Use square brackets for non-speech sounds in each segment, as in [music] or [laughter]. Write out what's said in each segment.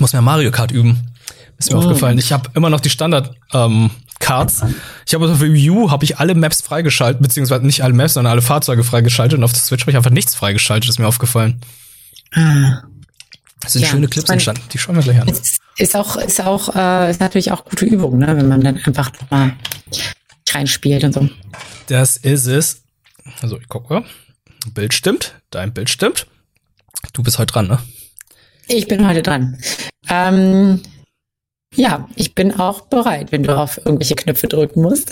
ich muss mehr Mario Kart üben. Ist mir oh. aufgefallen. Ich habe immer noch die Standard ähm, Cards. Ich habe auf Wii U habe ich alle Maps freigeschaltet, beziehungsweise nicht alle Maps, sondern alle Fahrzeuge freigeschaltet und auf der Switch habe ich einfach nichts freigeschaltet, ist mir aufgefallen. Ah. Das sind ja, schöne Clips entstanden. Die schauen wir gleich an. Ist auch, ist auch, äh, ist natürlich auch gute Übung, ne? wenn man dann einfach mal reinspielt und so. Das ist es. Also ich gucke. Bild stimmt. Dein Bild stimmt. Du bist heute dran, ne? Ich bin heute dran. Ähm, ja, ich bin auch bereit, wenn du auf irgendwelche Knöpfe drücken musst.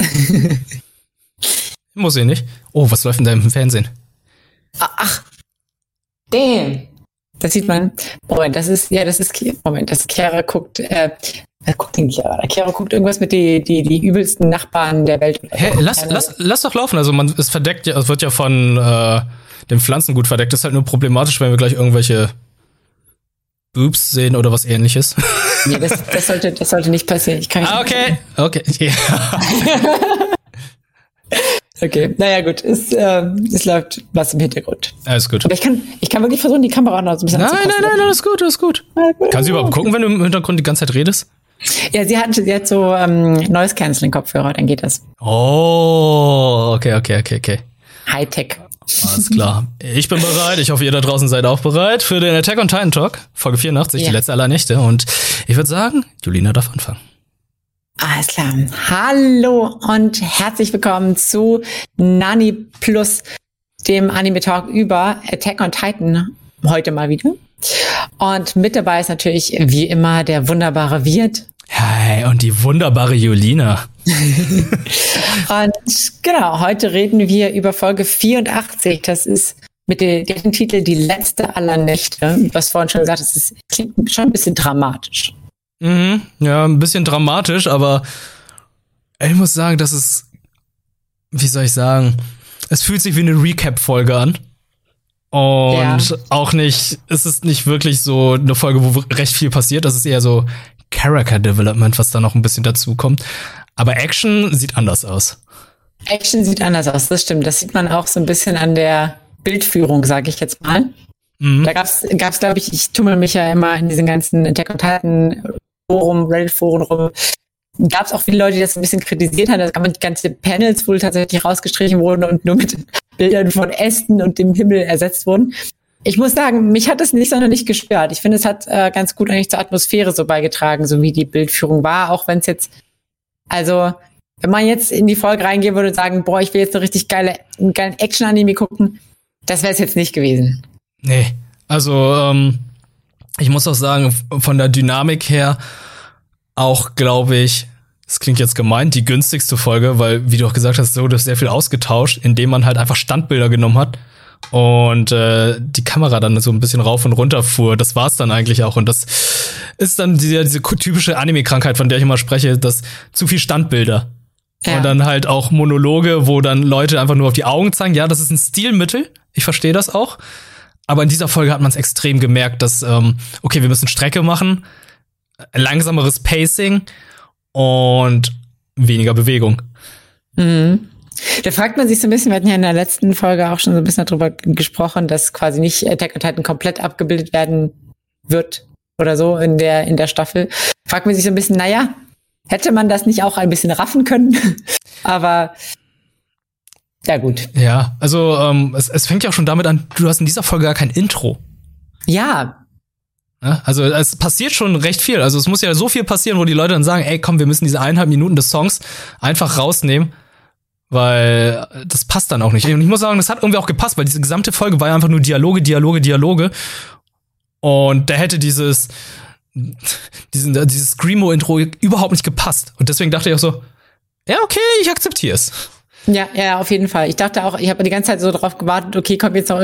Muss ich nicht. Oh, was läuft denn da im Fernsehen? Ach, damn. Das sieht man. Moment, das ist, ja, das ist, Moment, das Kera guckt, äh, wer guckt denn Kera? Kera guckt irgendwas mit die, die, die übelsten Nachbarn der Welt. Hä, lass, lass, lass doch laufen. Also man, es verdeckt ja, es wird ja von, äh, den Pflanzen gut verdeckt. Das ist halt nur problematisch, wenn wir gleich irgendwelche Boobs sehen oder was ähnliches. [laughs] Nee, das, das, sollte, das sollte nicht passieren. Ich kann ah, okay. Okay. [laughs] Ja. [laughs] okay. Naja, gut. Es, äh, es läuft was im Hintergrund. Alles gut. Aber ich kann, ich kann wirklich versuchen, die Kamera noch so ein bisschen Nein, nein, nein, alles gut, alles gut. Ja, gut. Kannst du überhaupt gucken, wenn du im Hintergrund die ganze Zeit redest? Ja, sie hat, sie hat so ähm, Noise Canceling Kopfhörer, dann geht das. Oh, okay, okay, okay, okay. Hightech. Alles klar. Ich bin bereit. Ich hoffe, ihr da draußen seid auch bereit für den Attack on Titan Talk, Folge 84, ja. die letzte aller Nächte. Und ich würde sagen, Julina darf anfangen. Alles klar. Hallo und herzlich willkommen zu Nani Plus, dem Anime Talk über Attack on Titan. Heute mal wieder. Und mit dabei ist natürlich wie immer der wunderbare Wirt. Hi, und die wunderbare Julina. [laughs] und genau, heute reden wir über Folge 84. Das ist mit dem, dem Titel Die letzte aller Nächte. Hast vorhin schon gesagt, es ist, klingt schon ein bisschen dramatisch. Mhm, ja, ein bisschen dramatisch, aber ich muss sagen, das ist, wie soll ich sagen, es fühlt sich wie eine Recap-Folge an. Und ja. auch nicht, es ist nicht wirklich so eine Folge, wo recht viel passiert. Das ist eher so Character Development, was da noch ein bisschen dazu kommt. Aber Action sieht anders aus. Action sieht anders aus, das stimmt. Das sieht man auch so ein bisschen an der Bildführung, sage ich jetzt mal. Mhm. Da gab's, gab's, glaube ich, ich tummel mich ja immer in diesen ganzen Attack on Titan Forum, Reddit-Foren rum. Gab es auch viele Leute, die das ein bisschen kritisiert haben, dass ganze Panels wohl tatsächlich rausgestrichen wurden und nur mit Bildern von Ästen und dem Himmel ersetzt wurden. Ich muss sagen, mich hat es nicht sonderlich gestört. Ich finde, es hat äh, ganz gut eigentlich zur Atmosphäre so beigetragen, so wie die Bildführung war, auch wenn es jetzt, also wenn man jetzt in die Folge reingehen würde und sagen, boah, ich will jetzt eine richtig geile, einen geilen Action-Anime gucken, das wäre es jetzt nicht gewesen. Nee, also ähm, ich muss auch sagen, von der Dynamik her auch, glaube ich, das klingt jetzt gemeint, die günstigste Folge, weil, wie du auch gesagt hast, so das sehr viel ausgetauscht, indem man halt einfach Standbilder genommen hat und äh, die Kamera dann so ein bisschen rauf und runter fuhr. Das war's dann eigentlich auch. Und das ist dann diese, diese typische Anime-Krankheit, von der ich immer spreche, dass zu viel Standbilder. Ja. Und dann halt auch Monologe, wo dann Leute einfach nur auf die Augen zeigen. Ja, das ist ein Stilmittel. Ich verstehe das auch. Aber in dieser Folge hat man es extrem gemerkt, dass, ähm, okay, wir müssen Strecke machen, langsameres Pacing und weniger Bewegung. Mhm. Da fragt man sich so ein bisschen, wir hatten ja in der letzten Folge auch schon so ein bisschen darüber gesprochen, dass quasi nicht Attack on Titan komplett abgebildet werden wird oder so in der, in der Staffel. Fragt man sich so ein bisschen, naja, hätte man das nicht auch ein bisschen raffen können? [laughs] Aber ja, gut. Ja, also ähm, es, es fängt ja auch schon damit an, du hast in dieser Folge gar kein Intro. Ja. ja. Also es passiert schon recht viel. Also es muss ja so viel passieren, wo die Leute dann sagen, ey, komm, wir müssen diese eineinhalb Minuten des Songs einfach rausnehmen weil das passt dann auch nicht. Und ich muss sagen, das hat irgendwie auch gepasst, weil diese gesamte Folge war ja einfach nur Dialoge, Dialoge, Dialoge. Und da hätte dieses, diesen, dieses Screamo-Intro überhaupt nicht gepasst. Und deswegen dachte ich auch so, ja, okay, ich akzeptiere es. Ja, ja, auf jeden Fall. Ich dachte auch, ich habe die ganze Zeit so drauf gewartet, okay, kommt jetzt noch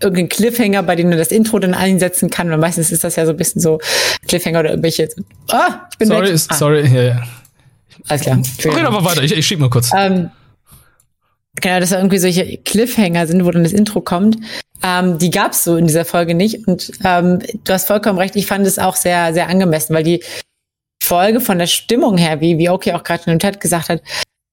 irgendein Cliffhanger, bei dem du das Intro dann einsetzen kann. Weil meistens ist das ja so ein bisschen so Cliffhanger oder irgendwelche. Ah, ich bin sorry, weg. Ah. sorry, ja, ja. Alles klar. Red aber weiter, ich, ich schieb mal kurz. Ähm, genau, dass da irgendwie solche Cliffhanger sind, wo dann das Intro kommt. Ähm, die gab's so in dieser Folge nicht. Und ähm, du hast vollkommen recht, ich fand es auch sehr, sehr angemessen, weil die Folge von der Stimmung her, wie, wie Oki auch gerade in dem Chat gesagt hat,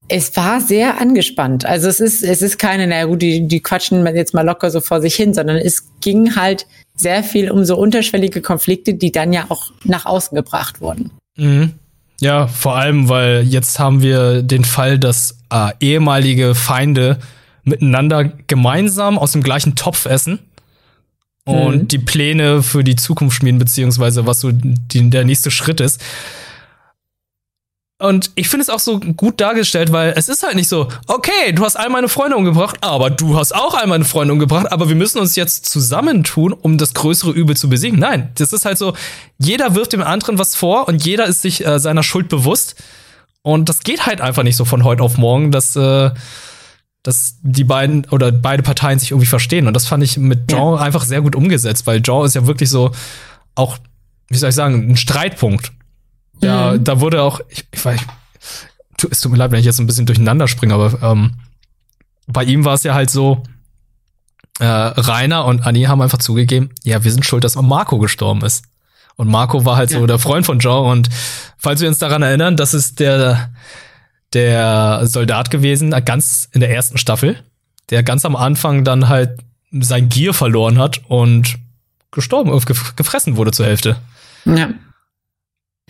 es war sehr angespannt. Also es ist, es ist keine, naja gut, die, die quatschen jetzt mal locker so vor sich hin, sondern es ging halt sehr viel um so unterschwellige Konflikte, die dann ja auch nach außen gebracht wurden. Mhm. Ja, vor allem, weil jetzt haben wir den Fall, dass äh, ehemalige Feinde miteinander gemeinsam aus dem gleichen Topf essen und mhm. die Pläne für die Zukunft schmieden, beziehungsweise was so die, der nächste Schritt ist. Und ich finde es auch so gut dargestellt, weil es ist halt nicht so, okay, du hast all meine Freunde umgebracht, aber du hast auch all meine Freunde umgebracht, aber wir müssen uns jetzt zusammentun, um das größere Übel zu besiegen. Nein, das ist halt so, jeder wirft dem anderen was vor und jeder ist sich äh, seiner Schuld bewusst. Und das geht halt einfach nicht so von heute auf morgen, dass, äh, dass die beiden oder beide Parteien sich irgendwie verstehen. Und das fand ich mit Jean ja. einfach sehr gut umgesetzt, weil Jean ist ja wirklich so auch, wie soll ich sagen, ein Streitpunkt. Ja, mhm. da wurde auch, ich, ich weiß, es tut mir leid, wenn ich jetzt ein bisschen durcheinander springe, aber ähm, bei ihm war es ja halt so, äh, Rainer und Annie haben einfach zugegeben, ja, wir sind schuld, dass Marco gestorben ist. Und Marco war halt ja. so der Freund von Joe. Und falls wir uns daran erinnern, das ist der, der Soldat gewesen, ganz in der ersten Staffel, der ganz am Anfang dann halt sein Gier verloren hat und gestorben, gefressen wurde zur Hälfte. Ja.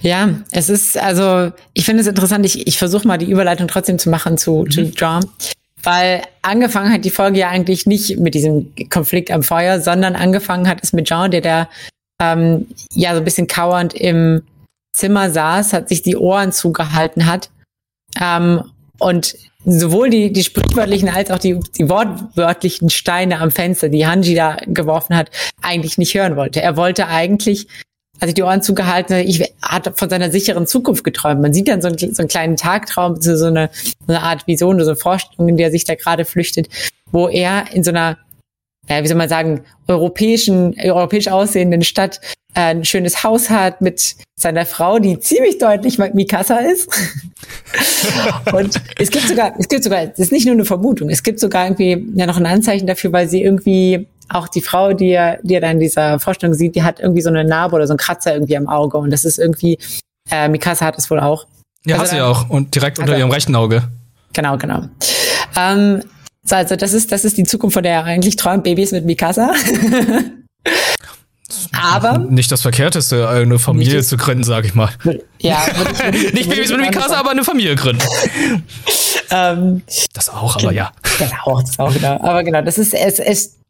Ja, es ist, also, ich finde es interessant, ich, ich versuche mal die Überleitung trotzdem zu machen zu, mhm. zu John. Weil angefangen hat die Folge ja eigentlich nicht mit diesem Konflikt am Feuer, sondern angefangen hat es mit Jean, der da ähm, ja so ein bisschen kauernd im Zimmer saß, hat sich die Ohren zugehalten hat ähm, und sowohl die, die sprichwörtlichen als auch die, die wortwörtlichen Steine am Fenster, die Hanji da geworfen hat, eigentlich nicht hören wollte. Er wollte eigentlich sich die Ohren zugehalten, ich hat von seiner sicheren Zukunft geträumt. Man sieht dann so einen, so einen kleinen Tagtraum, so eine, so eine Art Vision, so eine Vorstellung, in der er sich da gerade flüchtet, wo er in so einer, ja, wie soll man sagen, europäischen, europäisch aussehenden Stadt äh, ein schönes Haus hat mit seiner Frau, die ziemlich deutlich Mikasa ist. [laughs] und es gibt sogar, es gibt sogar, es ist nicht nur eine Vermutung, es gibt sogar irgendwie ja noch ein Anzeichen dafür, weil sie irgendwie auch die Frau, die er, die er da in dieser Vorstellung sieht, die hat irgendwie so eine Narbe oder so einen Kratzer irgendwie am Auge. Und das ist irgendwie, äh, Mikasa hat es wohl auch. Ja, also hat sie auch. Und direkt unter ihrem rechten Auge. Genau, genau. Ähm, so, also das ist, das ist die Zukunft, von der er eigentlich träumt, Babys mit Mikasa. Aber nicht das Verkehrteste, eine Familie zu gründen, sag ich mal. Ja, [laughs] nicht Babys mit Mikasa, aber eine Familie gründen. [laughs] ähm, das auch, aber ja. Genau, das auch, genau. Aber genau, das ist es, es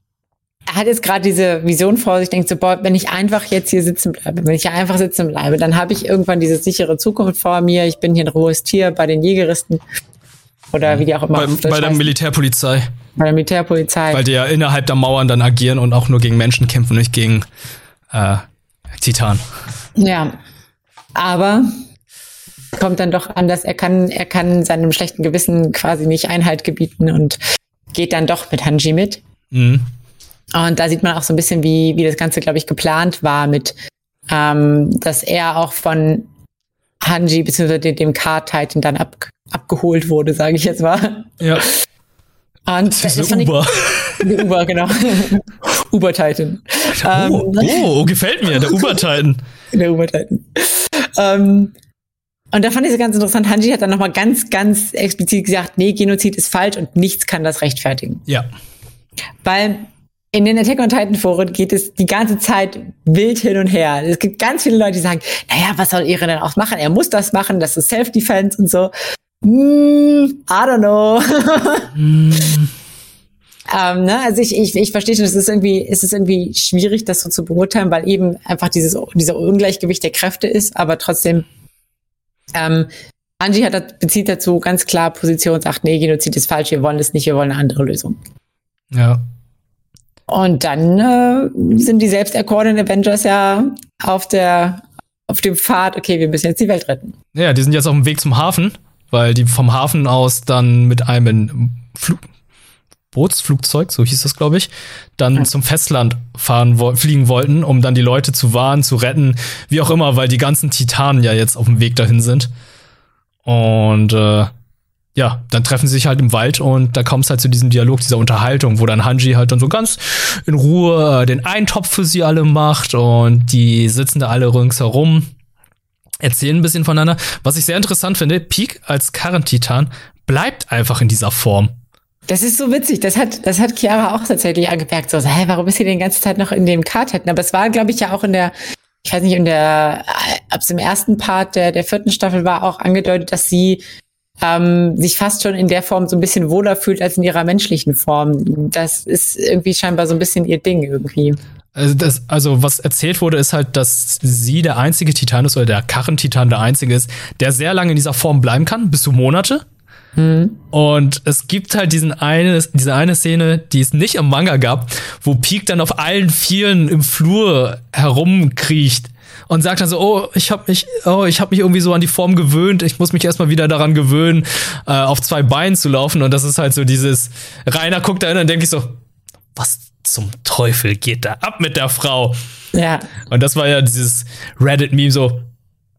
er hat jetzt gerade diese Vision vor sich, denkt so, boah, wenn ich einfach jetzt hier sitzen bleibe, wenn ich einfach sitzen bleibe, dann habe ich irgendwann diese sichere Zukunft vor mir. Ich bin hier ein rohes Tier bei den Jägeristen oder wie die auch immer. Bei, bei der Militärpolizei. Bei der Militärpolizei. Weil die ja innerhalb der Mauern dann agieren und auch nur gegen Menschen kämpfen, nicht gegen äh, Titan. Ja, aber kommt dann doch anders. Er kann, er kann seinem schlechten Gewissen quasi nicht Einhalt gebieten und geht dann doch mit Hanji mit. Mhm. Und da sieht man auch so ein bisschen, wie, wie das Ganze, glaube ich, geplant war mit, ähm, dass er auch von Hanji bzw. dem Car-Titan dann ab, abgeholt wurde, sage ich jetzt mal. Ja. Und das ist Uber. Ich, Uber, genau. [laughs] Uber-Titan. Oh, ähm, oh, gefällt mir, der Uber-Titan. [laughs] Der Uber-Titan. Ähm, und da fand ich es ganz interessant. Hanji hat dann nochmal ganz, ganz explizit gesagt, nee, Genozid ist falsch und nichts kann das rechtfertigen. Ja. Weil in den Attack on Titan Foren geht es die ganze Zeit wild hin und her. Es gibt ganz viele Leute, die sagen, naja, was soll Eren denn auch machen? Er muss das machen, das ist Self-Defense und so. Mm, I don't know. mm. [laughs] ähm, ne? Also ich, ich, ich verstehe schon, es ist irgendwie, es ist irgendwie schwierig, das so zu beurteilen, weil eben einfach dieses, dieser Ungleichgewicht der Kräfte ist, aber trotzdem, ähm, Angie hat, bezieht dazu ganz klar Position, sagt, nee, Genozid ist falsch, wir wollen es nicht, wir wollen eine andere Lösung. Ja. Und dann äh, sind die selbst erkorenen Avengers ja auf der auf dem Pfad, okay, wir müssen jetzt die Welt retten. Ja, die sind jetzt auf dem Weg zum Hafen, weil die vom Hafen aus dann mit einem Flug Bootsflugzeug, so hieß das, glaube ich, dann ja. zum Festland fahren fliegen wollten, um dann die Leute zu warnen, zu retten, wie auch immer, weil die ganzen Titanen ja jetzt auf dem Weg dahin sind. Und äh, ja, dann treffen sie sich halt im Wald und da kommt es halt zu diesem Dialog, dieser Unterhaltung, wo dann Hanji halt dann so ganz in Ruhe äh, den Eintopf für sie alle macht und die sitzen da alle ringsherum, erzählen ein bisschen voneinander. Was ich sehr interessant finde, Peak als Karrentitan bleibt einfach in dieser Form. Das ist so witzig. Das hat, das hat Chiara auch tatsächlich angemerkt. So, hä, warum ist sie die ganze Zeit noch in dem Kartetten? Aber es war, glaube ich, ja auch in der, ich weiß nicht, in der, ab im ersten Part der, der vierten Staffel war auch angedeutet, dass sie ähm, sich fast schon in der Form so ein bisschen wohler fühlt als in ihrer menschlichen Form. Das ist irgendwie scheinbar so ein bisschen ihr Ding irgendwie. Also, das, also was erzählt wurde, ist halt, dass sie der einzige Titan ist oder der Karrentitan der einzige ist, der sehr lange in dieser Form bleiben kann, bis zu Monate. Mhm. Und es gibt halt diesen eine, diese eine Szene, die es nicht im Manga gab, wo Peak dann auf allen Vieren im Flur herumkriecht und sagt dann so, oh, ich habe mich, oh, ich habe mich irgendwie so an die Form gewöhnt, ich muss mich erstmal wieder daran gewöhnen, äh, auf zwei Beinen zu laufen. Und das ist halt so dieses, Rainer guckt da hin und denke ich so, was zum Teufel geht da ab mit der Frau? Ja. Und das war ja dieses Reddit-Meme so,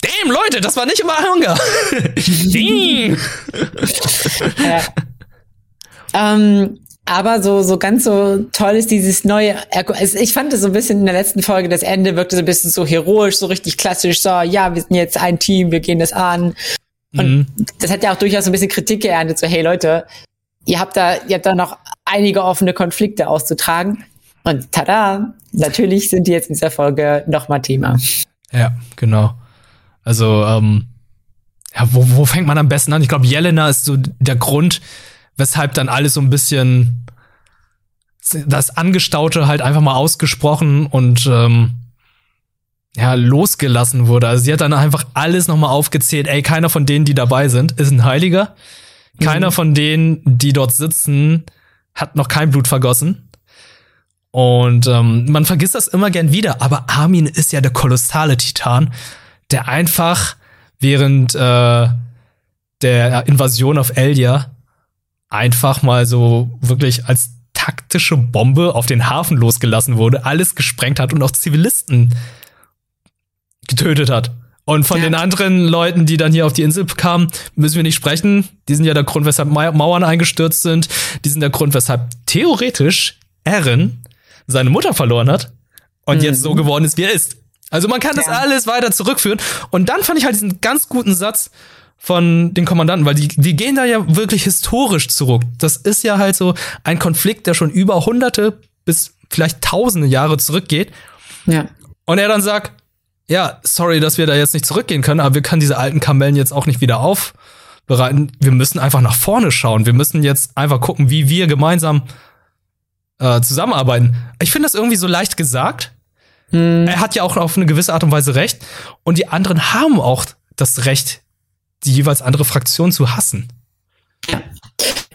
Damn, Leute, das war nicht immer Hunger. [laughs] ja. ähm, aber so, so ganz so toll ist dieses neue. Ich fand es so ein bisschen in der letzten Folge, das Ende wirkte so ein bisschen so heroisch, so richtig klassisch, so, ja, wir sind jetzt ein Team, wir gehen das an. Und mhm. das hat ja auch durchaus ein bisschen Kritik geerntet, so, hey Leute, ihr habt da, ihr habt da noch einige offene Konflikte auszutragen. Und tada, natürlich sind die jetzt in dieser Folge nochmal Thema. Ja, genau. Also, ähm, ja, wo, wo fängt man am besten an? Ich glaube, Jelena ist so der Grund, weshalb dann alles so ein bisschen das Angestaute halt einfach mal ausgesprochen und ähm, ja, losgelassen wurde. Also sie hat dann einfach alles nochmal aufgezählt. Ey, keiner von denen, die dabei sind, ist ein Heiliger. Keiner mhm. von denen, die dort sitzen, hat noch kein Blut vergossen. Und ähm, man vergisst das immer gern wieder, aber Armin ist ja der kolossale Titan der einfach während äh, der Invasion auf Elia einfach mal so wirklich als taktische Bombe auf den Hafen losgelassen wurde, alles gesprengt hat und auch Zivilisten getötet hat. Und von ja. den anderen Leuten, die dann hier auf die Insel kamen, müssen wir nicht sprechen. Die sind ja der Grund, weshalb Mauern eingestürzt sind. Die sind der Grund, weshalb theoretisch Eren seine Mutter verloren hat und mhm. jetzt so geworden ist, wie er ist. Also man kann das alles weiter zurückführen. Und dann fand ich halt diesen ganz guten Satz von den Kommandanten, weil die, die gehen da ja wirklich historisch zurück. Das ist ja halt so ein Konflikt, der schon über hunderte bis vielleicht tausende Jahre zurückgeht. Ja. Und er dann sagt, ja, sorry, dass wir da jetzt nicht zurückgehen können, aber wir können diese alten Kamellen jetzt auch nicht wieder aufbereiten. Wir müssen einfach nach vorne schauen. Wir müssen jetzt einfach gucken, wie wir gemeinsam äh, zusammenarbeiten. Ich finde das irgendwie so leicht gesagt, hm. Er hat ja auch auf eine gewisse Art und Weise recht. Und die anderen haben auch das Recht, die jeweils andere Fraktion zu hassen. Ja,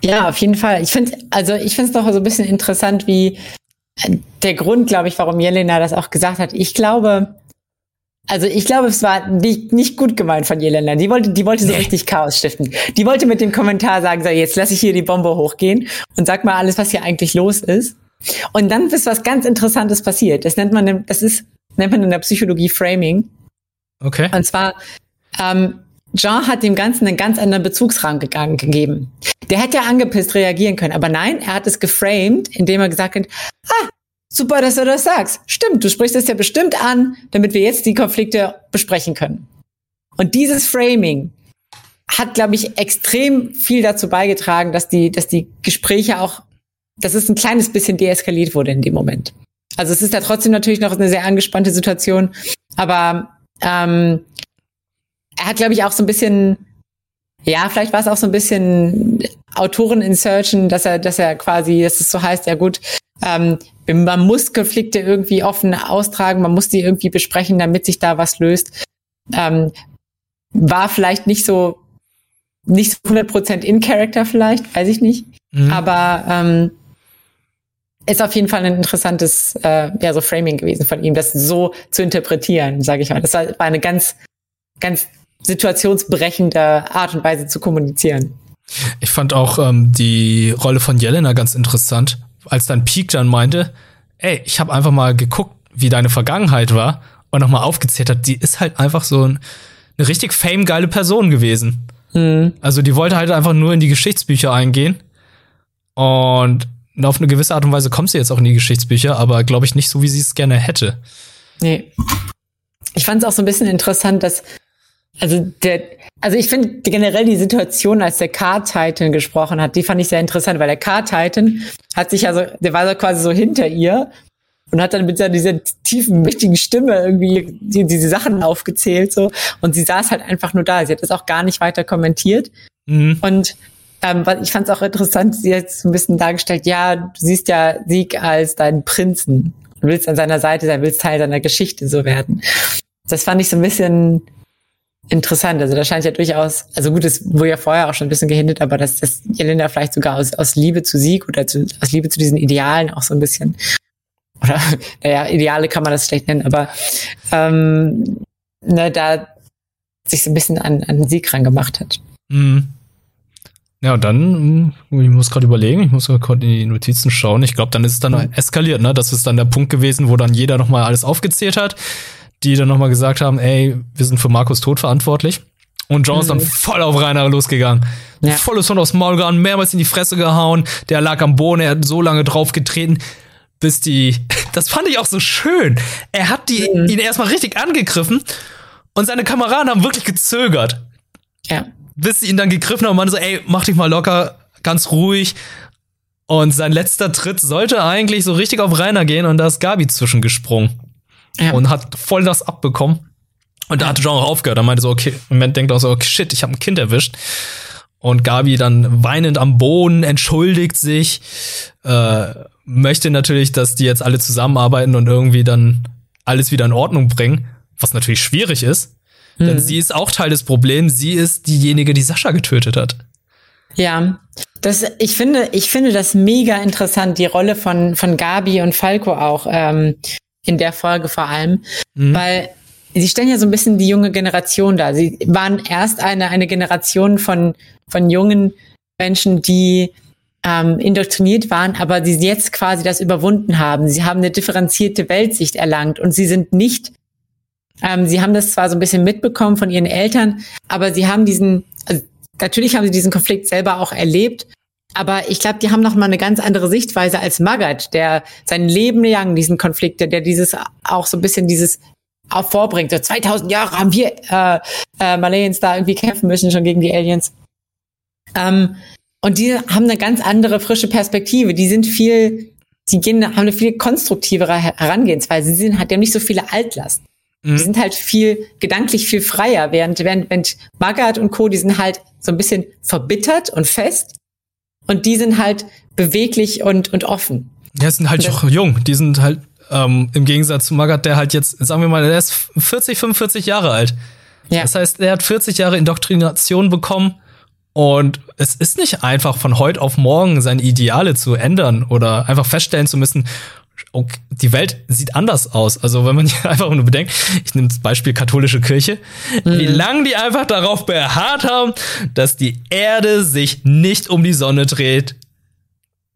ja auf jeden Fall. Ich finde, also ich finde es doch so ein bisschen interessant, wie der Grund, glaube ich, warum Jelena das auch gesagt hat. Ich glaube, also ich glaube, es war nicht, nicht gut gemeint von Jelena. Die wollte, die wollte so nee. richtig Chaos stiften. Die wollte mit dem Kommentar sagen, so jetzt lasse ich hier die Bombe hochgehen und sag mal alles, was hier eigentlich los ist. Und dann ist was ganz Interessantes passiert. Das nennt man, das ist, nennt man in der Psychologie Framing. Okay. Und zwar, ähm, Jean hat dem Ganzen einen ganz anderen Bezugsrahmen gegeben. Der hätte ja angepisst reagieren können, aber nein, er hat es geframed, indem er gesagt hat, ah, super, dass du das sagst. Stimmt, du sprichst es ja bestimmt an, damit wir jetzt die Konflikte besprechen können. Und dieses Framing hat, glaube ich, extrem viel dazu beigetragen, dass die, dass die Gespräche auch dass es ein kleines bisschen deeskaliert wurde in dem Moment. Also es ist ja trotzdem natürlich noch eine sehr angespannte Situation, aber ähm, er hat, glaube ich, auch so ein bisschen, ja, vielleicht war es auch so ein bisschen Autoren-Insertion, dass er, dass er quasi, dass es so heißt, ja gut, ähm, man muss Konflikte irgendwie offen austragen, man muss die irgendwie besprechen, damit sich da was löst. Ähm, war vielleicht nicht so, nicht so 100% in Character vielleicht, weiß ich nicht. Mhm. Aber ähm, ist auf jeden Fall ein interessantes äh, ja, so Framing gewesen von ihm, das so zu interpretieren, sage ich mal. Das war eine ganz, ganz situationsbrechende Art und Weise zu kommunizieren. Ich fand auch ähm, die Rolle von Jelena ganz interessant, als dann Peak dann meinte, ey, ich habe einfach mal geguckt, wie deine Vergangenheit war und nochmal aufgezählt hat, die ist halt einfach so ein, eine richtig famegeile Person gewesen. Mhm. Also die wollte halt einfach nur in die Geschichtsbücher eingehen und auf eine gewisse Art und Weise kommt sie jetzt auch in die Geschichtsbücher, aber glaube ich nicht so, wie sie es gerne hätte. Nee. Ich fand es auch so ein bisschen interessant, dass Also der, also ich finde generell die Situation, als der Car-Titan gesprochen hat, die fand ich sehr interessant, weil der Car-Titan hat sich also, der war so quasi so hinter ihr und hat dann mit dieser tiefen, mächtigen Stimme irgendwie die, diese Sachen aufgezählt so und sie saß halt einfach nur da. Sie hat das auch gar nicht weiter kommentiert mhm. und ähm, ich fand es auch interessant, sie hat so ein bisschen dargestellt, ja, du siehst ja Sieg als deinen Prinzen. Du willst an seiner Seite sein, willst Teil seiner Geschichte so werden. Das fand ich so ein bisschen interessant. Also da scheint ja durchaus, also gut, es wurde ja vorher auch schon ein bisschen gehindert, aber dass das Jelena vielleicht sogar aus, aus Liebe zu Sieg oder zu, aus Liebe zu diesen Idealen auch so ein bisschen, [laughs] oder naja, Ideale kann man das schlecht nennen, aber ähm, ne, da sich so ein bisschen an, an Sieg ran gemacht hat. Mhm. Ja, und dann, hm, ich muss gerade überlegen, ich muss gerade in die Notizen schauen. Ich glaube, dann ist es dann mhm. eskaliert, ne? Das ist dann der Punkt gewesen, wo dann jeder nochmal alles aufgezählt hat die dann nochmal gesagt haben, ey, wir sind für Markus Tod verantwortlich. Und John ist dann mhm. voll auf Rainer losgegangen. Ja. Volles Hund aufs Maul gehauen, mehrmals in die Fresse gehauen. Der lag am Boden, er hat so lange drauf getreten, bis die, [laughs] das fand ich auch so schön. Er hat die, mhm. ihn erstmal richtig angegriffen und seine Kameraden haben wirklich gezögert. Ja. Bis sie ihn dann gegriffen haben und meinte so, ey, mach dich mal locker, ganz ruhig. Und sein letzter Tritt sollte eigentlich so richtig auf Rainer gehen und da ist Gabi zwischengesprungen ja. und hat voll das abbekommen. Und da hatte John auch aufgehört. Er meinte so, okay, im Moment denkt auch so, okay, shit, ich habe ein Kind erwischt. Und Gabi dann weinend am Boden, entschuldigt sich, äh, möchte natürlich, dass die jetzt alle zusammenarbeiten und irgendwie dann alles wieder in Ordnung bringen, was natürlich schwierig ist. Mhm. Denn sie ist auch Teil des Problems. Sie ist diejenige, die Sascha getötet hat. Ja, das, ich finde, ich finde das mega interessant, die Rolle von, von Gabi und Falco auch. Ähm, in der Folge vor allem, mhm. weil sie stellen ja so ein bisschen die junge Generation da. Sie waren erst eine, eine Generation von, von jungen Menschen, die ähm, indoktriniert waren, aber die jetzt quasi das überwunden haben. Sie haben eine differenzierte Weltsicht erlangt und sie sind nicht, ähm, sie haben das zwar so ein bisschen mitbekommen von ihren Eltern, aber sie haben diesen, also natürlich haben sie diesen Konflikt selber auch erlebt, aber ich glaube, die haben noch mal eine ganz andere Sichtweise als Magath, der sein Leben lang diesen Konflikt, der dieses auch so ein bisschen dieses auch vorbringt. So 2000 Jahre haben wir äh, äh, Malayans da irgendwie kämpfen müssen schon gegen die Aliens. Ähm, und die haben eine ganz andere frische Perspektive. Die sind viel, die gehen, haben eine viel konstruktivere Herangehensweise. Sie sind halt, die haben nicht so viele Altlast. Mhm. Die sind halt viel gedanklich viel freier, während, während, während Magath und Co. Die sind halt so ein bisschen verbittert und fest und die sind halt beweglich und, und offen. Ja, sind halt auch jung. Die sind halt ähm, im Gegensatz zu Magath, der halt jetzt, sagen wir mal, der ist 40, 45 Jahre alt. Ja. Das heißt, er hat 40 Jahre Indoktrination bekommen und es ist nicht einfach von heute auf morgen seine Ideale zu ändern oder einfach feststellen zu müssen, okay, die Welt sieht anders aus. Also wenn man [laughs] einfach nur bedenkt, ich nehme das Beispiel katholische Kirche, mhm. wie lange die einfach darauf beharrt haben, dass die Erde sich nicht um die Sonne dreht.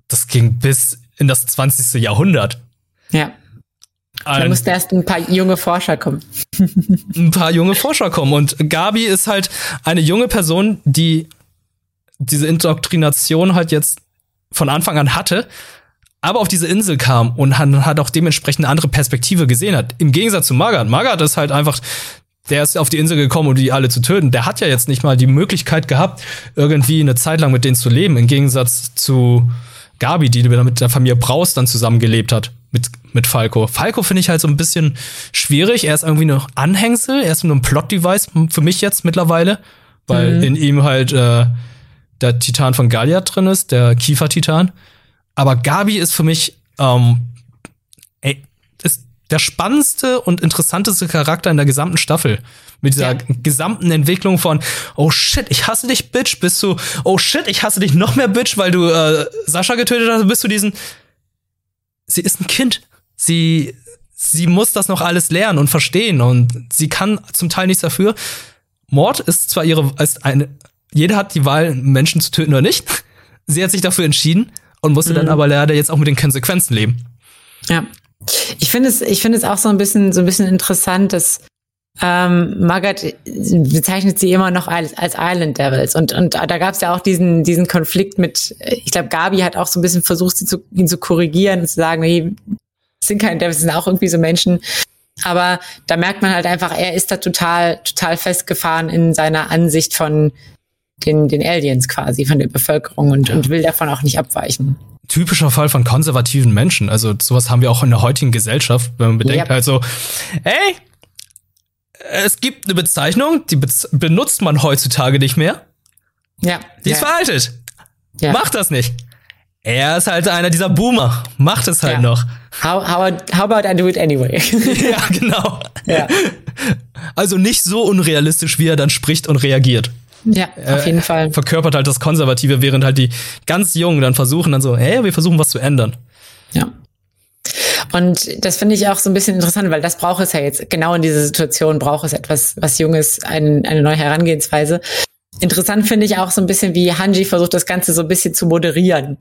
Das ging bis in das 20. Jahrhundert. Ja. Da mussten erst ein paar junge Forscher kommen. [laughs] ein paar junge Forscher kommen. Und Gabi ist halt eine junge Person, die diese Indoktrination halt jetzt von Anfang an hatte, aber auf diese Insel kam und hat, auch dementsprechend eine andere Perspektive gesehen hat. Im Gegensatz zu Magath. Magath ist halt einfach, der ist auf die Insel gekommen, um die alle zu töten. Der hat ja jetzt nicht mal die Möglichkeit gehabt, irgendwie eine Zeit lang mit denen zu leben. Im Gegensatz zu Gabi, die mit der Familie Braus dann zusammengelebt hat. Mit, mit Falco. Falco finde ich halt so ein bisschen schwierig. Er ist irgendwie noch Anhängsel. Er ist nur ein Plot-Device für mich jetzt mittlerweile. Weil mhm. in ihm halt äh, der Titan von Gallia drin ist, der Kiefer-Titan. Aber Gabi ist für mich ähm, ey, ist der spannendste und interessanteste Charakter in der gesamten Staffel. Mit dieser ja. gesamten Entwicklung von, oh shit, ich hasse dich, Bitch, bis zu, oh shit, ich hasse dich noch mehr, Bitch, weil du äh, Sascha getötet hast, bis zu diesen, sie ist ein Kind. Sie, sie muss das noch alles lernen und verstehen und sie kann zum Teil nichts dafür. Mord ist zwar ihre, ist eine, jeder hat die Wahl, Menschen zu töten oder nicht. [laughs] Sie hat sich dafür entschieden und musste mhm. dann aber leider jetzt auch mit den Konsequenzen leben. Ja. Ich finde es, ich finde es auch so ein bisschen, so ein bisschen interessant, dass ähm, Margaret bezeichnet sie immer noch als, als Island Devils. Und, und da gab es ja auch diesen, diesen Konflikt mit, ich glaube, Gabi hat auch so ein bisschen versucht, sie zu, ihn zu korrigieren und zu sagen, nee, sind keine Devils, sind auch irgendwie so Menschen. Aber da merkt man halt einfach, er ist da total, total festgefahren in seiner Ansicht von den, den Aliens quasi, von der Bevölkerung und, ja. und will davon auch nicht abweichen. Typischer Fall von konservativen Menschen. Also sowas haben wir auch in der heutigen Gesellschaft, wenn man bedenkt ja. halt so, hey, es gibt eine Bezeichnung, die bez benutzt man heutzutage nicht mehr. Ja. Die ist veraltet. Ja. Macht das nicht. Er ist halt einer dieser Boomer. Macht es halt ja. noch. How, how, how about I do it anyway? [laughs] ja, genau. Ja. Also nicht so unrealistisch, wie er dann spricht und reagiert. Ja, auf jeden Fall. Verkörpert halt das Konservative, während halt die ganz Jungen dann versuchen dann so, hey, wir versuchen was zu ändern. Ja. Und das finde ich auch so ein bisschen interessant, weil das braucht es ja jetzt. Genau in dieser Situation braucht es etwas, was Junges, ein, eine neue Herangehensweise. Interessant finde ich auch so ein bisschen, wie Hanji versucht, das Ganze so ein bisschen zu moderieren.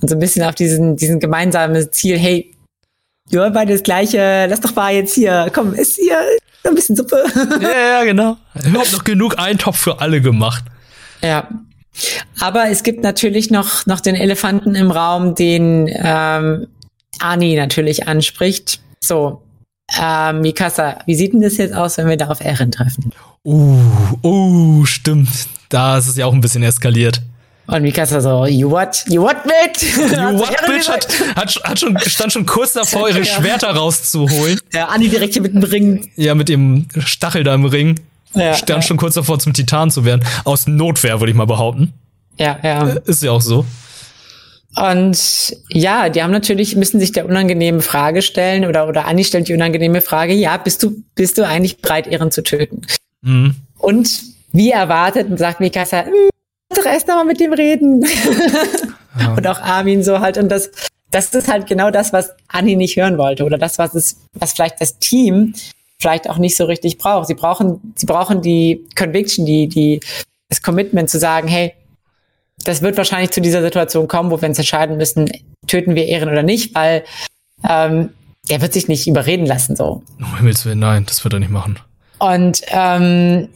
Und so ein bisschen auf diesen, diesen gemeinsamen Ziel, hey, ja, beide das Gleiche, lass doch mal jetzt hier, komm, ist hier [laughs] ein bisschen Suppe. Ja, ja, genau. Überhaupt noch genug Eintopf für alle gemacht. Ja. Aber es gibt natürlich noch, noch den Elefanten im Raum, den ähm, Ani natürlich anspricht. So, äh, Mikasa, wie sieht denn das jetzt aus, wenn wir da auf Erin treffen? Uh, uh, stimmt. Da ist es ja auch ein bisschen eskaliert. Und Mikasa so, you what? You what, bitch? [laughs] You what, bitch? Hat, hat, hat schon, stand schon kurz davor, ihre [laughs] Schwerter rauszuholen. Ja, Anni direkt hier mit dem Ring. Ja, mit dem Stachel da im Ring. Ja, stand ja. schon kurz davor, zum Titan zu werden. Aus Notwehr, würde ich mal behaupten. Ja, ja. Äh, ist ja auch so. Und ja, die haben natürlich, müssen sich der unangenehme Frage stellen oder, oder Anni stellt die unangenehme Frage, ja, bist du, bist du eigentlich bereit, Ehren zu töten? Mhm. Und wie erwartet, sagt Mikasa, hm, doch erst noch mal mit dem reden. [laughs] Ja. Und auch Armin so halt. Und das, das ist halt genau das, was Anni nicht hören wollte. Oder das, was es, was vielleicht das Team vielleicht auch nicht so richtig braucht. Sie brauchen, sie brauchen die Conviction, die, die, das Commitment zu sagen, hey, das wird wahrscheinlich zu dieser Situation kommen, wo wir uns entscheiden müssen, töten wir Ehren oder nicht, weil ähm, der wird sich nicht überreden lassen so. Um Himmels Willen, nein, das wird er nicht machen. Und ähm,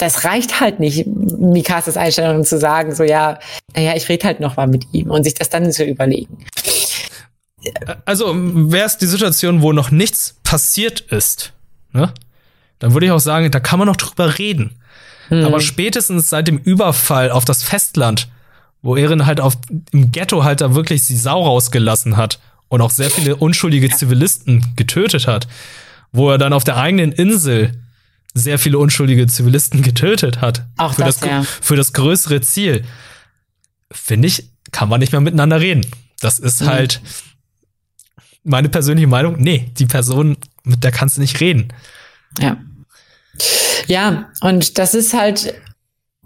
das reicht halt nicht, Mikasas Einstellung zu sagen, so ja, naja, ich rede halt noch mal mit ihm und sich das dann zu überlegen. Also wäre es die Situation, wo noch nichts passiert ist, ne? Dann würde ich auch sagen, da kann man noch drüber reden. Hm. Aber spätestens seit dem Überfall auf das Festland, wo Erin halt auf, im Ghetto halt da wirklich die Sau rausgelassen hat und auch sehr viele unschuldige Zivilisten getötet hat, wo er dann auf der eigenen Insel sehr viele unschuldige Zivilisten [laughs] getötet hat. Auch für das, das ja. für das größere Ziel. Finde ich, kann man nicht mehr miteinander reden. Das ist mhm. halt meine persönliche Meinung. Nee, die Person, mit der kannst du nicht reden. Ja. Ja, und das ist halt,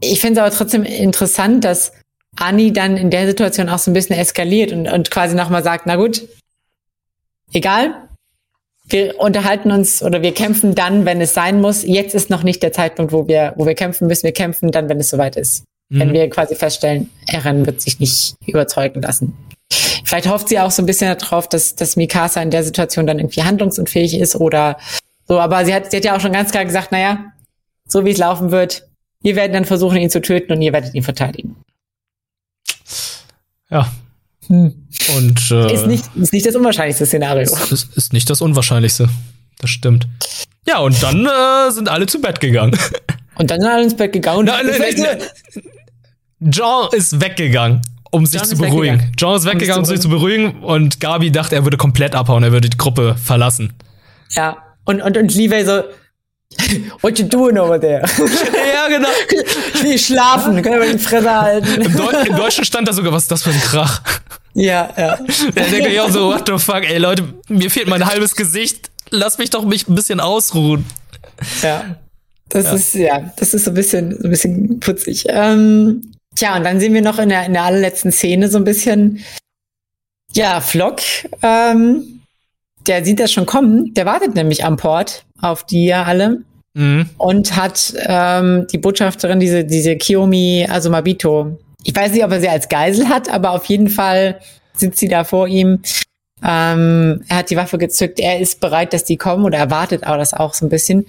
ich finde es aber trotzdem interessant, dass Anni dann in der Situation auch so ein bisschen eskaliert und, und quasi nochmal sagt, na gut, egal, wir unterhalten uns oder wir kämpfen dann, wenn es sein muss. Jetzt ist noch nicht der Zeitpunkt, wo wir, wo wir kämpfen müssen. Wir kämpfen dann, wenn es soweit ist. Mhm. Wenn wir quasi feststellen, Eren wird sich nicht überzeugen lassen. Vielleicht hofft sie auch so ein bisschen darauf, dass, dass Mikasa in der Situation dann irgendwie handlungsunfähig ist oder so. Aber sie hat, sie hat ja auch schon ganz klar gesagt, naja, so wie es laufen wird, wir werden dann versuchen, ihn zu töten und ihr werdet ihn verteidigen. Ja, hm. Und äh, ist, nicht, ist nicht das unwahrscheinlichste Szenario. Ist, ist nicht das unwahrscheinlichste. Das stimmt. Ja, und dann äh, sind alle zu Bett gegangen. [laughs] Und dann sind alle ins Bett gegangen. Nein, nein, nein, John ist weggegangen, um sich John zu beruhigen. John ist weggegangen, um sich zu beruhigen. Und Gabi dachte, er würde komplett abhauen, er würde die Gruppe verlassen. Ja, und, und, und Levi so, What you doing over there? [laughs] ja, genau. Ich will schlafen, können wir die Fresse halten. Im, Deu Im, Deutschen stand da sogar, was ist das für ein Krach? Ja, ja. Der denkt ja auch so, what the fuck, ey Leute, mir fehlt mein halbes Gesicht. Lass mich doch mich ein bisschen ausruhen. Ja. Das ja. ist, ja, das ist so ein bisschen, so ein bisschen putzig. Ähm, tja, und dann sehen wir noch in der, in der allerletzten Szene so ein bisschen, ja, Flock, ähm, der sieht das schon kommen. Der wartet nämlich am Port auf die ja alle. Mhm. Und hat ähm, die Botschafterin, diese, diese Kiyomi Asumabito, ich weiß nicht, ob er sie als Geisel hat, aber auf jeden Fall sitzt sie da vor ihm. Ähm, er hat die Waffe gezückt, er ist bereit, dass die kommen oder erwartet auch das auch so ein bisschen.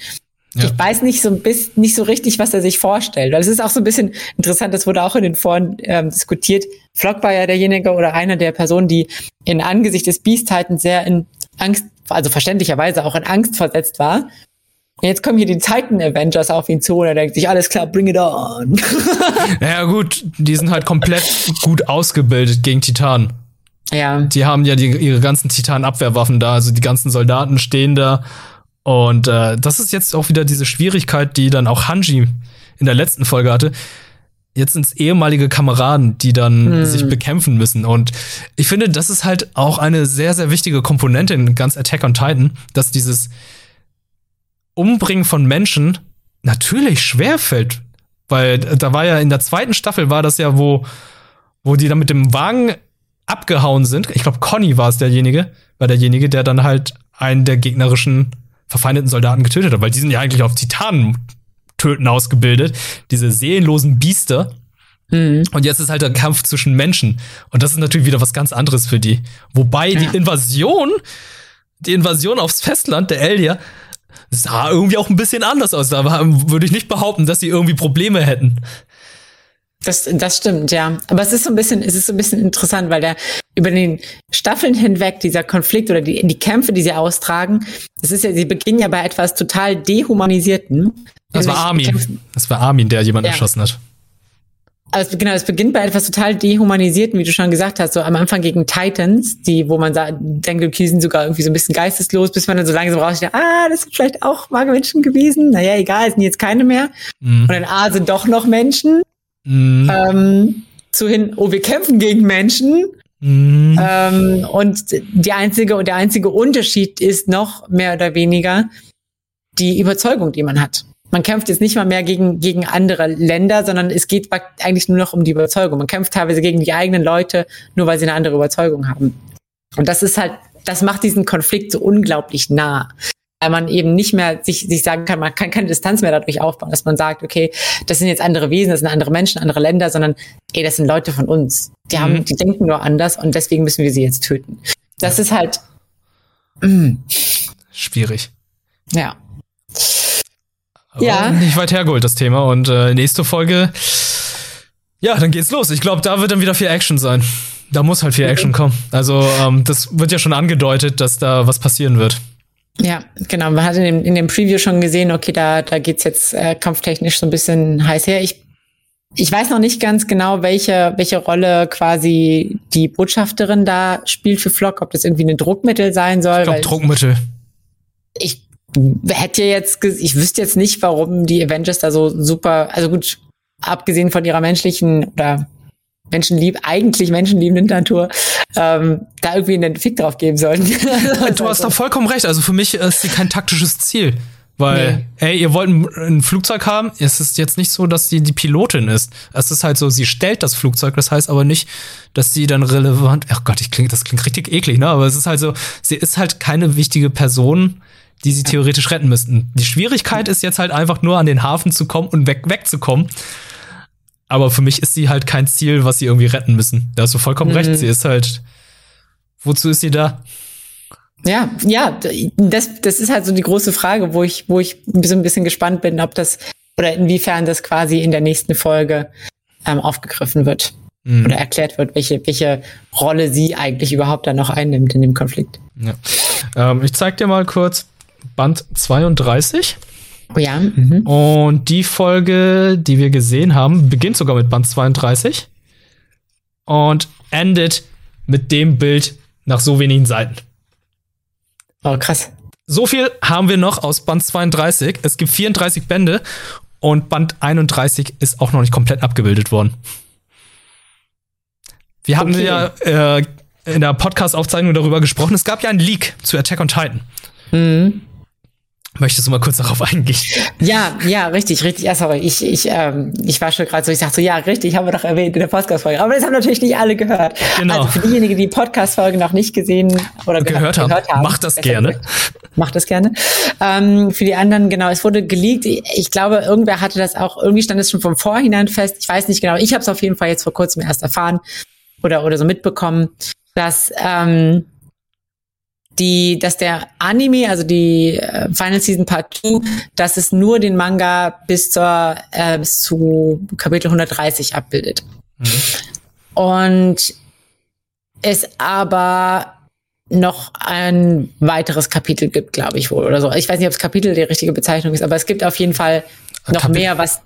Ja. Ich weiß nicht so ein bisschen, nicht so richtig, was er sich vorstellt. Weil es ist auch so ein bisschen interessant, das wurde auch in den Foren ähm, diskutiert. Flock war ja derjenige oder einer der Personen, die in Angesicht des Beast Titans sehr in Angst also verständlicherweise auch in Angst versetzt war. Jetzt kommen hier die Titan Avengers auf ihn zu und er denkt sich, alles klar, bring it on. [laughs] naja, gut, die sind halt komplett gut ausgebildet gegen Titanen. Ja. Die haben ja die, ihre ganzen Titan-Abwehrwaffen da, also die ganzen Soldaten stehen da. Und äh, das ist jetzt auch wieder diese Schwierigkeit, die dann auch Hanji in der letzten Folge hatte. Jetzt sind es ehemalige Kameraden, die dann hm. sich bekämpfen müssen. Und ich finde, das ist halt auch eine sehr, sehr wichtige Komponente in ganz Attack on Titan, dass dieses Umbringen von Menschen natürlich schwer fällt. Weil da war ja in der zweiten Staffel war das ja, wo, wo die dann mit dem Wagen abgehauen sind. Ich glaube, Conny war es derjenige, war derjenige, der dann halt einen der gegnerischen verfeindeten Soldaten getötet hat, weil die sind ja eigentlich auf Titanen töten ausgebildet, diese seelenlosen Biester. Mhm. Und jetzt ist halt der Kampf zwischen Menschen. Und das ist natürlich wieder was ganz anderes für die. Wobei ja. die Invasion, die Invasion aufs Festland der Elia, sah irgendwie auch ein bisschen anders aus. Da würde ich nicht behaupten, dass sie irgendwie Probleme hätten. Das, das stimmt, ja. Aber es ist so ein bisschen, es ist so ein bisschen interessant, weil der über den Staffeln hinweg dieser Konflikt oder die, die Kämpfe, die sie austragen, das ist ja, sie beginnen ja bei etwas total dehumanisierten. Das war Armin. Das war Armin, der jemanden ja. erschossen hat. Also genau, es beginnt bei etwas total dehumanisierten, wie du schon gesagt hast, so am Anfang gegen Titans, die, wo man sagt, denkt, okay, sind sogar irgendwie so ein bisschen geisteslos, bis man dann so langsam raussteht, ah, das sind vielleicht auch mal Menschen gewesen. Naja, egal, es sind jetzt keine mehr. Mhm. Und dann, ah, sind doch noch Menschen. Mhm. Ähm, zu hin, oh, wir kämpfen gegen Menschen. Mhm. Ähm, und die einzige und der einzige Unterschied ist noch mehr oder weniger die Überzeugung, die man hat. Man kämpft jetzt nicht mal mehr gegen, gegen andere Länder, sondern es geht eigentlich nur noch um die Überzeugung. Man kämpft teilweise gegen die eigenen Leute, nur weil sie eine andere Überzeugung haben. Und das ist halt, das macht diesen Konflikt so unglaublich nah. Weil man eben nicht mehr sich, sich sagen kann, man kann keine Distanz mehr dadurch aufbauen, dass man sagt, okay, das sind jetzt andere Wesen, das sind andere Menschen, andere Länder, sondern ey, das sind Leute von uns. Die haben, mhm. die denken nur anders und deswegen müssen wir sie jetzt töten. Das ist halt mh. schwierig. Ja. Aber ja. Nicht weit hergeholt, das Thema. Und äh, nächste Folge, ja, dann geht's los. Ich glaube, da wird dann wieder viel Action sein. Da muss halt viel Action kommen. Also, ähm, das wird ja schon angedeutet, dass da was passieren wird. Ja, genau. Man hat in dem, in dem Preview schon gesehen, okay, da, da geht's jetzt äh, kampftechnisch so ein bisschen heiß her. Ich, ich weiß noch nicht ganz genau, welche, welche Rolle quasi die Botschafterin da spielt für Flock, ob das irgendwie ein Druckmittel sein soll. Ich glaube, Druckmittel. Ich hätte jetzt, ich wüsste jetzt nicht, warum die Avengers da so super, also gut, abgesehen von ihrer menschlichen oder Menschenlieb, eigentlich menschenliebenden Natur, ähm, da irgendwie einen Fick drauf geben sollten. [laughs] du hast da vollkommen recht. Also für mich ist sie kein taktisches Ziel. Weil, nee. ey, ihr wollt ein, ein, Flugzeug haben, es ist jetzt nicht so, dass sie die Pilotin ist. Es ist halt so, sie stellt das Flugzeug, das heißt aber nicht, dass sie dann relevant, ach Gott, ich klinge, das klingt richtig eklig, ne? Aber es ist halt so, sie ist halt keine wichtige Person, die sie theoretisch retten müssten. Die Schwierigkeit ist jetzt halt einfach nur an den Hafen zu kommen und weg, wegzukommen. Aber für mich ist sie halt kein Ziel, was sie irgendwie retten müssen. Da hast du vollkommen mhm. recht. Sie ist halt, wozu ist sie da? Ja, ja, das, das ist halt so die große Frage, wo ich, wo ich so ein bisschen gespannt bin, ob das oder inwiefern das quasi in der nächsten Folge ähm, aufgegriffen wird mhm. oder erklärt wird, welche, welche Rolle sie eigentlich überhaupt da noch einnimmt in dem Konflikt. Ja. Ähm, ich zeig dir mal kurz Band 32. Oh ja. Mhm. Und die Folge, die wir gesehen haben, beginnt sogar mit Band 32 und endet mit dem Bild nach so wenigen Seiten. Oh, krass. So viel haben wir noch aus Band 32. Es gibt 34 Bände und Band 31 ist auch noch nicht komplett abgebildet worden. Wir hatten okay. ja äh, in der Podcast-Aufzeichnung darüber gesprochen. Es gab ja einen Leak zu Attack on Titan. Mhm. Möchtest du mal kurz darauf eingehen? Ja, ja, richtig, richtig. Ja, sorry, ich, ich, ähm, ich war schon gerade so, ich sagte so, ja, richtig, haben wir doch erwähnt in der Podcast-Folge. Aber das haben natürlich nicht alle gehört. Genau. Also für diejenigen, die Podcast-Folge noch nicht gesehen oder gehört, haben, gehört haben, macht das gerne. Macht das gerne. Ähm, für die anderen, genau, es wurde geleakt. Ich glaube, irgendwer hatte das auch, irgendwie stand es schon vom Vorhinein fest. Ich weiß nicht genau. Ich habe es auf jeden Fall jetzt vor kurzem erst erfahren oder, oder so mitbekommen, dass ähm, die, dass der Anime, also die äh, Final Season Part 2, dass es nur den Manga bis zur äh, bis zu Kapitel 130 abbildet. Mhm. Und es aber noch ein weiteres Kapitel gibt, glaube ich wohl oder so. Ich weiß nicht, ob es Kapitel die richtige Bezeichnung ist, aber es gibt auf jeden Fall noch Kapitel. mehr, was,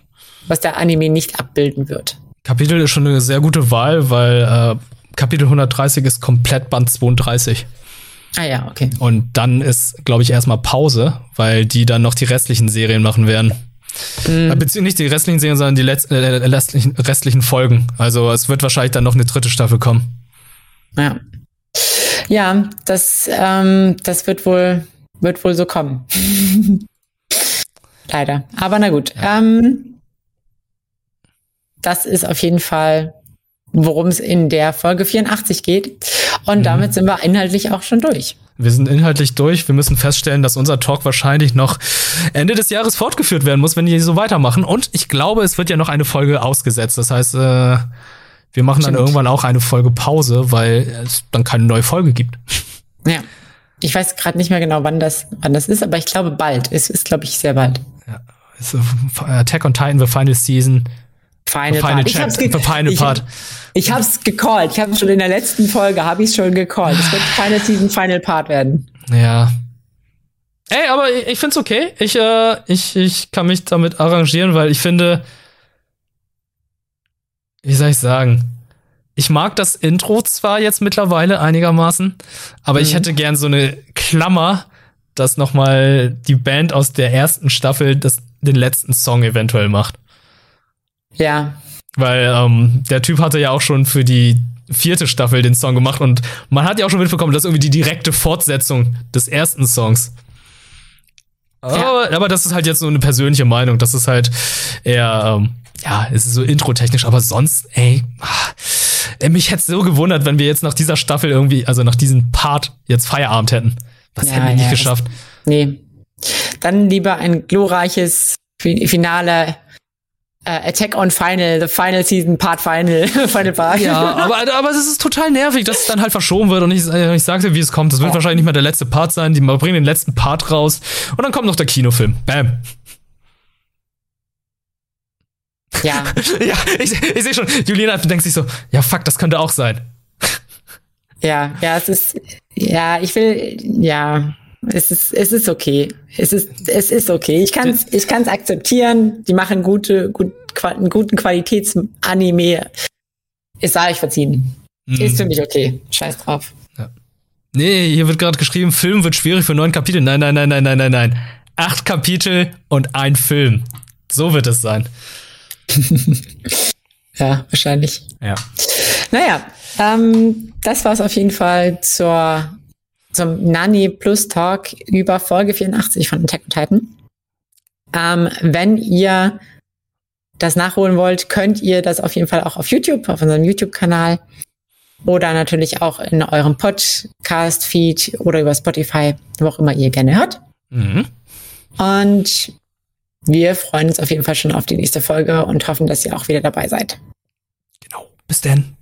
was der Anime nicht abbilden wird. Kapitel ist schon eine sehr gute Wahl, weil äh, Kapitel 130 ist komplett Band 32. Ah ja, okay. Und dann ist, glaube ich, erstmal Pause, weil die dann noch die restlichen Serien machen werden. Mhm. Beziehungsweise nicht die restlichen Serien, sondern die letzten, äh, restlichen, restlichen Folgen. Also es wird wahrscheinlich dann noch eine dritte Staffel kommen. Ja. Ja, das, ähm, das wird wohl, wird wohl so kommen. [laughs] Leider. Aber na gut. Ja. Ähm, das ist auf jeden Fall, worum es in der Folge 84 geht. Und mhm. damit sind wir inhaltlich auch schon durch. Wir sind inhaltlich durch. Wir müssen feststellen, dass unser Talk wahrscheinlich noch Ende des Jahres fortgeführt werden muss, wenn die so weitermachen. Und ich glaube, es wird ja noch eine Folge ausgesetzt. Das heißt, äh, wir machen Stimmt. dann irgendwann auch eine Folge Pause, weil es dann keine neue Folge gibt. Ja. Ich weiß gerade nicht mehr genau, wann das, wann das ist, aber ich glaube bald. Es ist, glaube ich, sehr bald. Ja. Attack on Titan, The Final Season. Final, Final, Part. Chat, the final ich Part. ich hab's gecallt. Ich habe schon in der letzten Folge, habe ich schon gecallt. Es wird Final Season, Final Part werden. Ja. Ey, aber ich, ich find's okay. Ich, äh, ich, ich kann mich damit arrangieren, weil ich finde, wie soll ich sagen? Ich mag das Intro zwar jetzt mittlerweile einigermaßen, aber mhm. ich hätte gern so eine Klammer, dass noch mal die Band aus der ersten Staffel das, den letzten Song eventuell macht. Ja. Weil ähm, der Typ hatte ja auch schon für die vierte Staffel den Song gemacht und man hat ja auch schon mitbekommen, dass irgendwie die direkte Fortsetzung des ersten Songs. Ja. Aber, das ist halt jetzt so eine persönliche Meinung. Das ist halt eher ähm, ja, es ist so intro-technisch, aber sonst, ey, ey mich hätte so gewundert, wenn wir jetzt nach dieser Staffel irgendwie, also nach diesem Part jetzt Feierabend hätten. Das ja, hätten wir nicht ja, geschafft. Das, nee. Dann lieber ein glorreiches Finale uh, Attack on Final, the Final Season, Part Final, [laughs] Final Part. Ja, aber, aber es ist total nervig, dass es dann halt verschoben wird und ich, äh, ich sagte, wie es kommt. Das wird ja. wahrscheinlich nicht mehr der letzte Part sein. Die bringen den letzten Part raus und dann kommt noch der Kinofilm. Bam. Ja. [laughs] ja, ich, ich sehe schon, Julina denkt sich so, ja fuck, das könnte auch sein. Ja, ja, es ist, ja, ich will, ja, es ist, es ist okay. Es ist, es ist okay. Ich kann es, ich kann's akzeptieren. Die machen gute, gut, einen guten Qualitätsanime. Es sei euch verziehen. Mhm. Ist für mich okay. Scheiß drauf. Ja. Nee, hier wird gerade geschrieben, Film wird schwierig für neun Kapitel. Nein, nein, nein, nein, nein, nein, nein. Acht Kapitel und ein Film. So wird es sein. [laughs] ja, wahrscheinlich. Ja. Naja, ähm, das war es auf jeden Fall zur, zum Nani Plus Talk über Folge 84 von Attack on Titan. Ähm, wenn ihr das nachholen wollt, könnt ihr das auf jeden Fall auch auf YouTube, auf unserem YouTube-Kanal oder natürlich auch in eurem Podcast-Feed oder über Spotify, wo auch immer ihr gerne hört. Mhm. Und wir freuen uns auf jeden Fall schon auf die nächste Folge und hoffen, dass ihr auch wieder dabei seid. Genau. Bis denn.